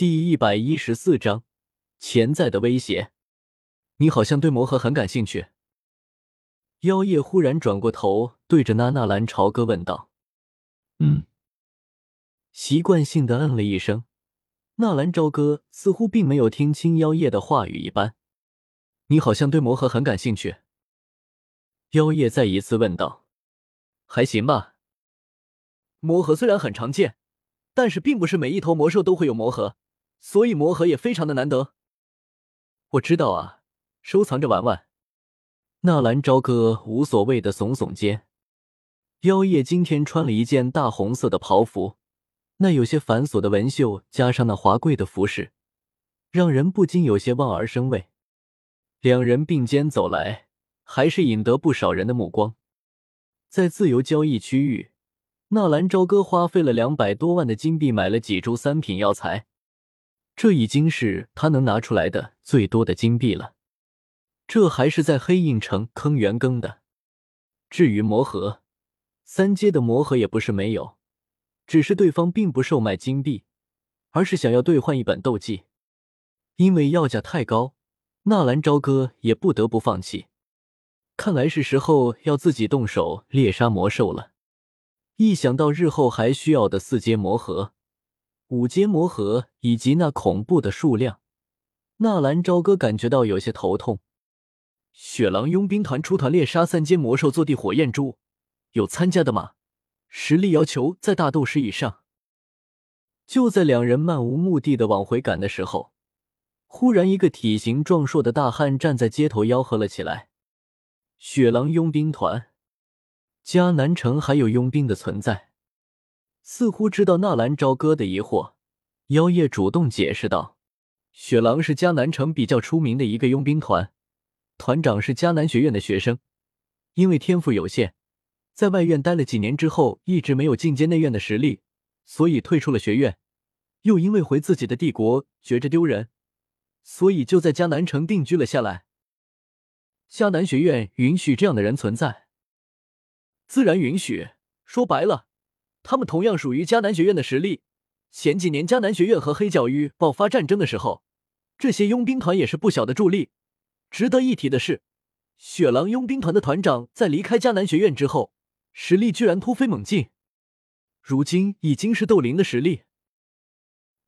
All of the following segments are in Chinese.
第一百一十四章潜在的威胁。你好像对魔盒很感兴趣。妖夜忽然转过头，对着那纳兰朝歌问道：“嗯。”习惯性的嗯了一声。纳兰朝歌似乎并没有听清妖夜的话语一般。“你好像对魔盒很感兴趣。”妖夜再一次问道：“还行吧。魔盒虽然很常见，但是并不是每一头魔兽都会有魔盒。”所以魔盒也非常的难得。我知道啊，收藏着玩玩。纳兰朝歌无所谓的耸耸肩。妖夜今天穿了一件大红色的袍服，那有些繁琐的纹绣加上那华贵的服饰，让人不禁有些望而生畏。两人并肩走来，还是引得不少人的目光。在自由交易区域，纳兰朝歌花费了两百多万的金币买了几株三品药材。这已经是他能拿出来的最多的金币了，这还是在黑印城坑元庚的。至于魔盒，三阶的魔盒也不是没有，只是对方并不售卖金币，而是想要兑换一本斗技，因为要价太高，纳兰朝歌也不得不放弃。看来是时候要自己动手猎杀魔兽了。一想到日后还需要的四阶魔盒。五阶魔核以及那恐怖的数量，纳兰朝歌感觉到有些头痛。雪狼佣兵团出团猎杀三阶魔兽坐地火焰珠，有参加的吗？实力要求在大斗师以上。就在两人漫无目的的往回赶的时候，忽然一个体型壮硕的大汉站在街头吆喝了起来：“雪狼佣兵团，迦南城还有佣兵的存在。”似乎知道纳兰朝歌的疑惑，妖夜主动解释道：“雪狼是迦南城比较出名的一个佣兵团，团长是迦南学院的学生，因为天赋有限，在外院待了几年之后，一直没有进阶内院的实力，所以退出了学院。又因为回自己的帝国觉着丢人，所以就在迦南城定居了下来。迦南学院允许这样的人存在，自然允许。说白了。”他们同样属于迦南学院的实力。前几年迦南学院和黑角域爆发战争的时候，这些佣兵团也是不小的助力。值得一提的是，雪狼佣兵团的团长在离开迦南学院之后，实力居然突飞猛进，如今已经是斗灵的实力。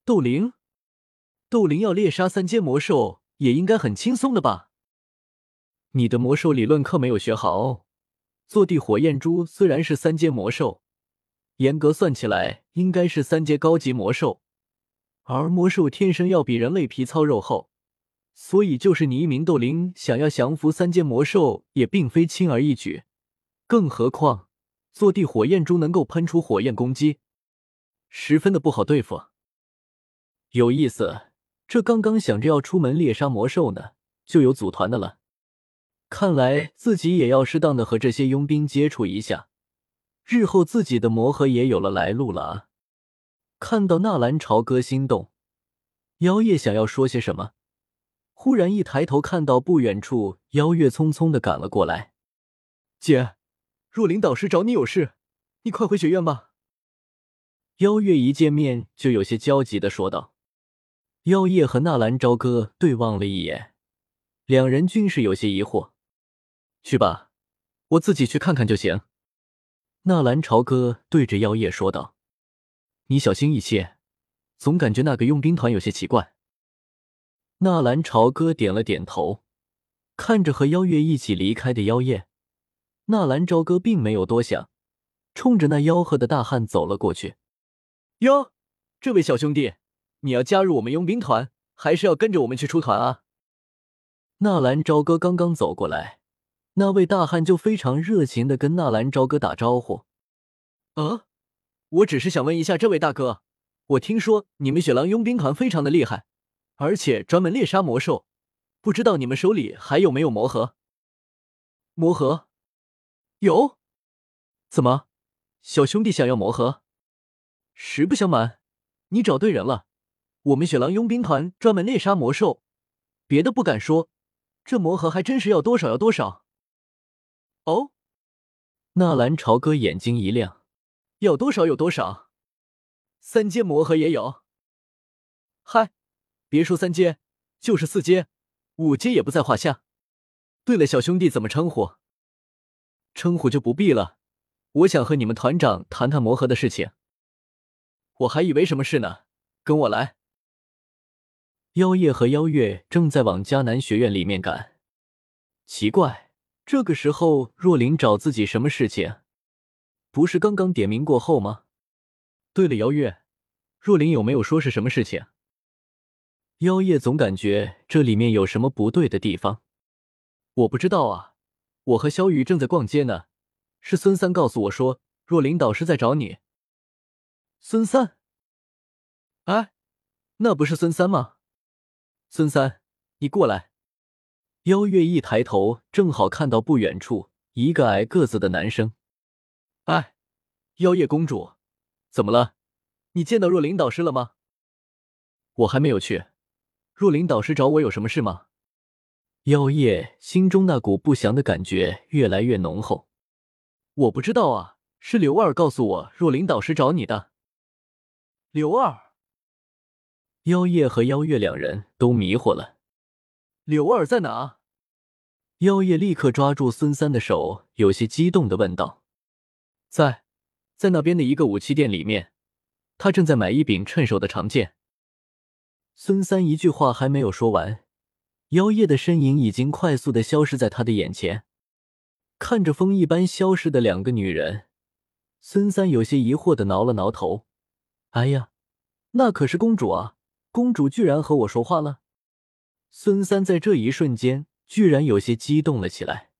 斗灵，斗灵要猎杀三阶魔兽也应该很轻松的吧？你的魔兽理论课没有学好。坐地火焰珠虽然是三阶魔兽。严格算起来，应该是三阶高级魔兽，而魔兽天生要比人类皮糙肉厚，所以就是你一名斗灵想要降服三阶魔兽，也并非轻而易举。更何况，坐地火焰珠能够喷出火焰攻击，十分的不好对付。有意思，这刚刚想着要出门猎杀魔兽呢，就有组团的了。看来自己也要适当的和这些佣兵接触一下。日后自己的魔盒也有了来路了啊！看到纳兰朝歌心动，妖夜想要说些什么，忽然一抬头看到不远处妖月匆匆的赶了过来。姐，若琳导师找你有事，你快回学院吧。妖月一见面就有些焦急的说道。妖夜和纳兰朝歌对望了一眼，两人均是有些疑惑。去吧，我自己去看看就行。纳兰朝歌对着妖夜说道：“你小心一些，总感觉那个佣兵团有些奇怪。”纳兰朝歌点了点头，看着和妖月一起离开的妖夜，纳兰朝歌并没有多想，冲着那吆喝的大汉走了过去。“哟，这位小兄弟，你要加入我们佣兵团，还是要跟着我们去出团啊？”纳兰朝歌刚刚走过来。那位大汉就非常热情的跟纳兰朝歌打招呼。啊，我只是想问一下这位大哥，我听说你们雪狼佣兵团非常的厉害，而且专门猎杀魔兽，不知道你们手里还有没有魔盒？魔盒？有？怎么，小兄弟想要魔盒？实不相瞒，你找对人了，我们雪狼佣兵团专门猎杀魔兽，别的不敢说，这魔盒还真是要多少要多少。哦，纳兰朝歌眼睛一亮，要多少有多少，三阶魔盒也有。嗨，别说三阶，就是四阶、五阶也不在话下。对了，小兄弟怎么称呼？称呼就不必了。我想和你们团长谈谈魔盒的事情。我还以为什么事呢？跟我来。妖夜和妖月正在往迦南学院里面赶。奇怪，这个时候若琳找自己什么事情？不是刚刚点名过后吗？对了，妖月，若琳有没有说是什么事情？妖夜总感觉这里面有什么不对的地方。我不知道啊，我和萧雨正在逛街呢，是孙三告诉我说若琳导师在找你。孙三？哎，那不是孙三吗？孙三，你过来。妖月一抬头，正好看到不远处一个矮个子的男生。哎，妖夜公主，怎么了？你见到若琳导师了吗？我还没有去。若琳导师找我有什么事吗？妖夜心中那股不祥的感觉越来越浓厚。我不知道啊，是刘二告诉我若琳导师找你的。刘二，妖夜和妖月两人都迷惑了。柳二在哪？妖夜立刻抓住孙三的手，有些激动的问道：“在，在那边的一个武器店里面，他正在买一柄趁手的长剑。”孙三一句话还没有说完，妖夜的身影已经快速的消失在他的眼前。看着风一般消失的两个女人，孙三有些疑惑的挠了挠头：“哎呀，那可是公主啊！公主居然和我说话了！”孙三在这一瞬间居然有些激动了起来。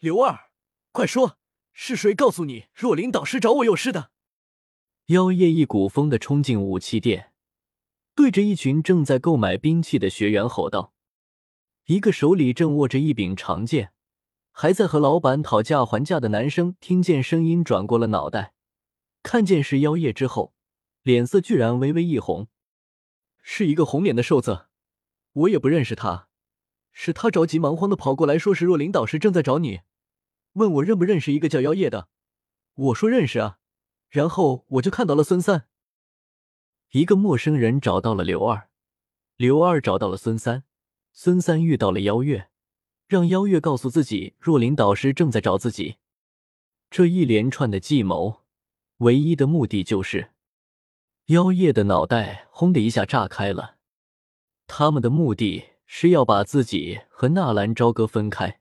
刘二，快说，是谁告诉你若琳导师找我有事的？妖夜一股风的冲进武器店。对着一群正在购买兵器的学员吼道：“一个手里正握着一柄长剑，还在和老板讨价还价的男生，听见声音转过了脑袋，看见是妖夜之后，脸色居然微微一红。是一个红脸的瘦子，我也不认识他，是他着急忙慌的跑过来，说是若琳导师正在找你，问我认不认识一个叫妖夜的。我说认识啊，然后我就看到了孙三。”一个陌生人找到了刘二，刘二找到了孙三，孙三遇到了妖月，让妖月告诉自己若琳导师正在找自己。这一连串的计谋，唯一的目的就是妖夜的脑袋轰的一下炸开了。他们的目的是要把自己和纳兰朝歌分开，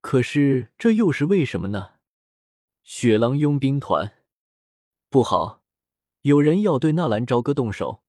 可是这又是为什么呢？雪狼佣兵团，不好！有人要对纳兰朝歌动手。